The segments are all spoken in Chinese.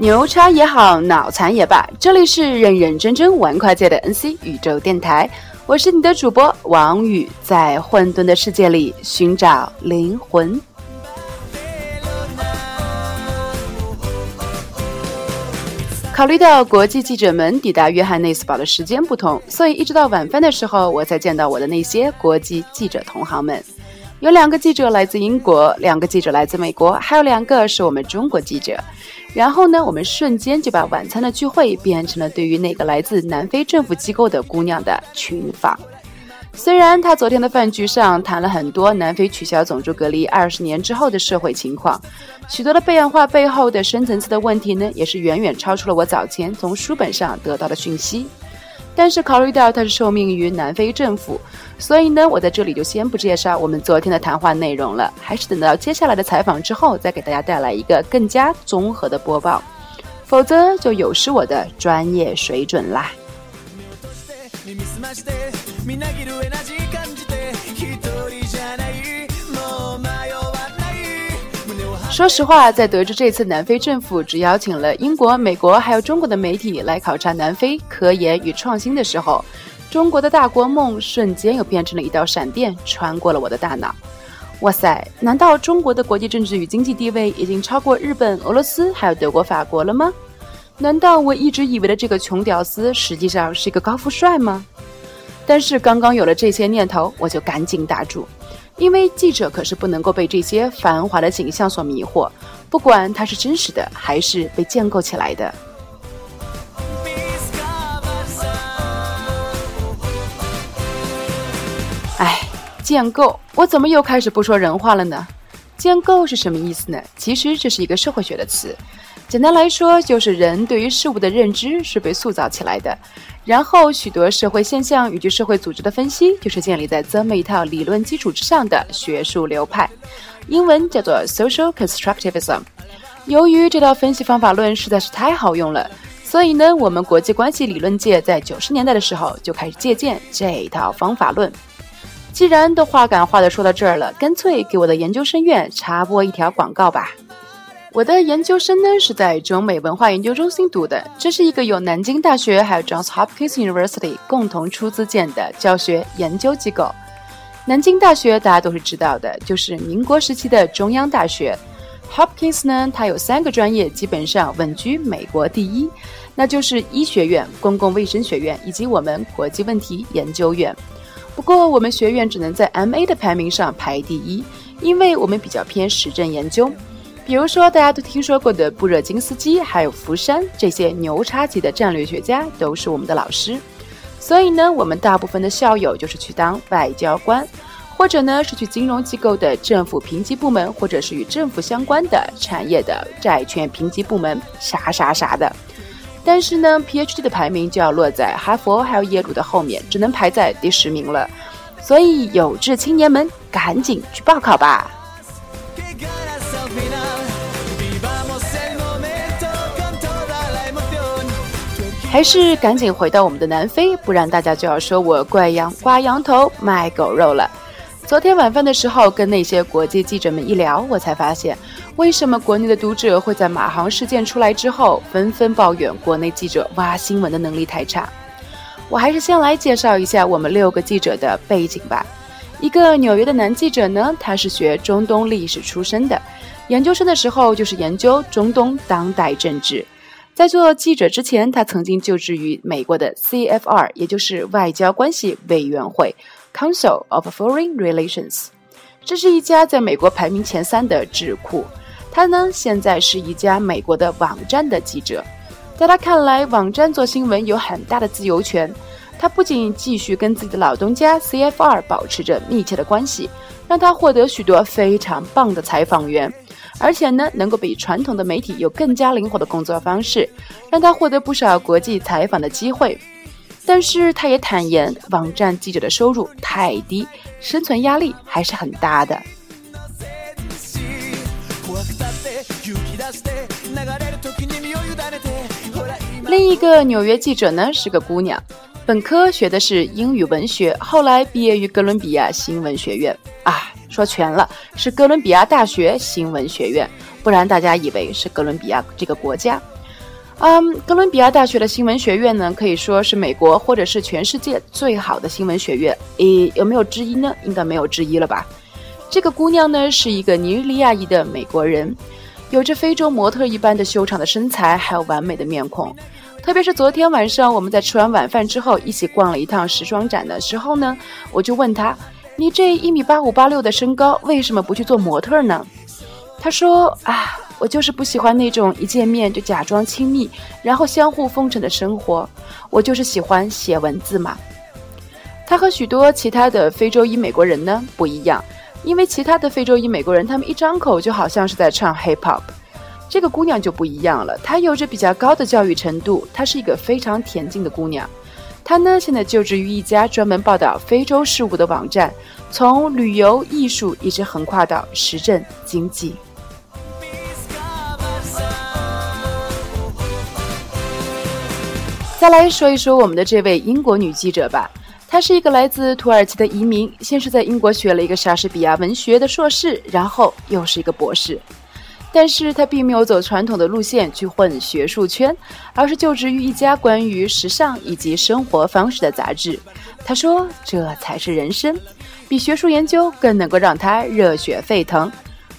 牛叉也好，脑残也罢，这里是认认真真玩跨界的 NC 宇宙电台，我是你的主播王宇，在混沌的世界里寻找灵魂。考虑到国际记者们抵达约翰内斯堡的时间不同，所以一直到晚饭的时候，我才见到我的那些国际记者同行们。有两个记者来自英国，两个记者来自美国，还有两个是我们中国记者。然后呢，我们瞬间就把晚餐的聚会变成了对于那个来自南非政府机构的姑娘的群访。虽然他昨天的饭局上谈了很多南非取消种族隔离二十年之后的社会情况，许多的变化背后的深层次的问题呢，也是远远超出了我早前从书本上得到的讯息。但是考虑到它是受命于南非政府，所以呢，我在这里就先不介绍我们昨天的谈话内容了，还是等到接下来的采访之后，再给大家带来一个更加综合的播报，否则就有失我的专业水准啦。说实话，在得知这次南非政府只邀请了英国、美国还有中国的媒体来考察南非科研与创新的时候，中国的大国梦瞬间又变成了一道闪电，穿过了我的大脑。哇塞，难道中国的国际政治与经济地位已经超过日本、俄罗斯还有德国、法国了吗？难道我一直以为的这个穷屌丝实际上是一个高富帅吗？但是刚刚有了这些念头，我就赶紧打住。因为记者可是不能够被这些繁华的景象所迷惑，不管它是真实的还是被建构起来的。哎，建构，我怎么又开始不说人话了呢？建构是什么意思呢？其实这是一个社会学的词。简单来说，就是人对于事物的认知是被塑造起来的，然后许多社会现象以及社会组织的分析，就是建立在这么一套理论基础之上的学术流派，英文叫做 social constructivism。由于这套分析方法论实在是太好用了，所以呢，我们国际关系理论界在九十年代的时候就开始借鉴这一套方法论。既然都话赶话的说到这儿了，干脆给我的研究生院插播一条广告吧。我的研究生呢是在中美文化研究中心读的，这是一个由南京大学还有 Johns Hopkins University 共同出资建的教学研究机构。南京大学大家都是知道的，就是民国时期的中央大学。Hopkins 呢，它有三个专业基本上稳居美国第一，那就是医学院、公共卫生学院以及我们国际问题研究院。不过我们学院只能在 MA 的排名上排第一，因为我们比较偏实证研究。比如说，大家都听说过的布热津斯基，还有福山这些牛叉级的战略学家，都是我们的老师。所以呢，我们大部分的校友就是去当外交官，或者呢是去金融机构的政府评级部门，或者是与政府相关的产业的债券评级部门，啥啥啥的。但是呢，PhD 的排名就要落在哈佛还有耶鲁的后面，只能排在第十名了。所以有志青年们，赶紧去报考吧。还是赶紧回到我们的南非，不然大家就要说我怪羊挂羊头卖狗肉了。昨天晚饭的时候，跟那些国际记者们一聊，我才发现，为什么国内的读者会在马航事件出来之后，纷纷抱怨国内记者挖新闻的能力太差。我还是先来介绍一下我们六个记者的背景吧。一个纽约的男记者呢，他是学中东历史出身的，研究生的时候就是研究中东当代政治。在做记者之前，他曾经就职于美国的 CFR，也就是外交关系委员会 （Council of Foreign Relations）。这是一家在美国排名前三的智库。他呢，现在是一家美国的网站的记者。在他看来，网站做新闻有很大的自由权。他不仅继续跟自己的老东家 CFR 保持着密切的关系，让他获得许多非常棒的采访员。而且呢，能够比传统的媒体有更加灵活的工作方式，让他获得不少国际采访的机会。但是，他也坦言，网站记者的收入太低，生存压力还是很大的。另一个纽约记者呢，是个姑娘，本科学的是英语文学，后来毕业于哥伦比亚新闻学院啊。说全了，是哥伦比亚大学新闻学院，不然大家以为是哥伦比亚这个国家。嗯，哥伦比亚大学的新闻学院呢，可以说是美国或者是全世界最好的新闻学院。诶，有没有之一呢？应该没有之一了吧？这个姑娘呢，是一个尼日利亚裔的美国人，有着非洲模特一般的修长的身材，还有完美的面孔。特别是昨天晚上，我们在吃完晚饭之后，一起逛了一趟时装展的时候呢，我就问他：“你这一米八五八六的身高，为什么不去做模特呢？”他说：“啊。”我就是不喜欢那种一见面就假装亲密，然后相互奉承的生活。我就是喜欢写文字嘛。他和许多其他的非洲裔美国人呢不一样，因为其他的非洲裔美国人，他们一张口就好像是在唱 hip hop。这个姑娘就不一样了，她有着比较高的教育程度，她是一个非常恬静的姑娘。她呢现在就职于一家专门报道非洲事务的网站，从旅游、艺术一直横跨到时政、经济。再来说一说我们的这位英国女记者吧，他是一个来自土耳其的移民，先是在英国学了一个莎士比亚文学的硕士，然后又是一个博士。但是他并没有走传统的路线去混学术圈，而是就职于一家关于时尚以及生活方式的杂志。他说：“这才是人生，比学术研究更能够让他热血沸腾。”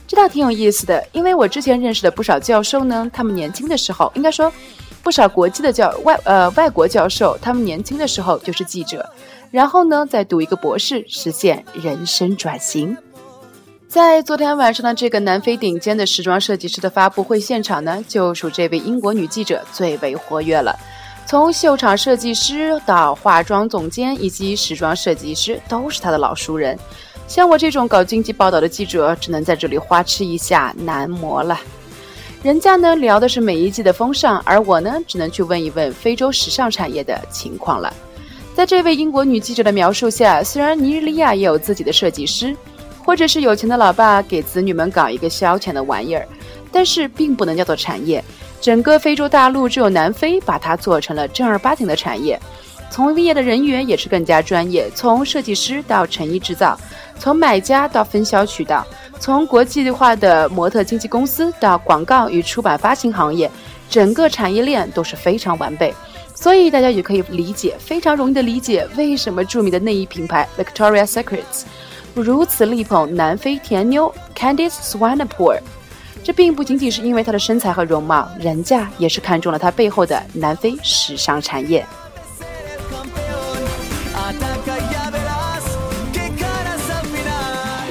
这倒挺有意思的，因为我之前认识的不少教授呢，他们年轻的时候，应该说。不少国际的教外呃外国教授，他们年轻的时候就是记者，然后呢再读一个博士，实现人生转型。在昨天晚上的这个南非顶尖的时装设计师的发布会现场呢，就属这位英国女记者最为活跃了。从秀场设计师到化妆总监以及时装设计师，都是她的老熟人。像我这种搞经济报道的记者，只能在这里花痴一下男模了。人家呢聊的是每一季的风尚，而我呢只能去问一问非洲时尚产业的情况了。在这位英国女记者的描述下，虽然尼日利亚也有自己的设计师，或者是有钱的老爸给子女们搞一个消遣的玩意儿，但是并不能叫做产业。整个非洲大陆只有南非把它做成了正儿八经的产业，从业的人员也是更加专业，从设计师到成衣制造，从买家到分销渠道。从国际化的模特经纪公司到广告与出版发行行业，整个产业链都是非常完备，所以大家也可以理解，非常容易的理解为什么著名的内衣品牌 Victoria Secrets 如此力捧南非甜妞 Candice Swanepoel。这并不仅仅是因为她的身材和容貌，人家也是看中了她背后的南非时尚产业。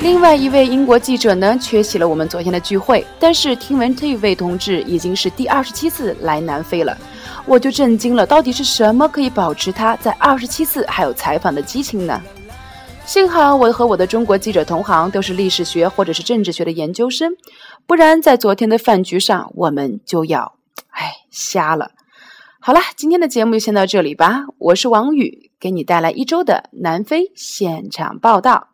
另外一位英国记者呢，缺席了我们昨天的聚会，但是听闻这位同志已经是第二十七次来南非了，我就震惊了，到底是什么可以保持他在二十七次还有采访的激情呢？幸好我和我的中国记者同行都是历史学或者是政治学的研究生，不然在昨天的饭局上我们就要，哎，瞎了。好了，今天的节目就先到这里吧，我是王宇，给你带来一周的南非现场报道。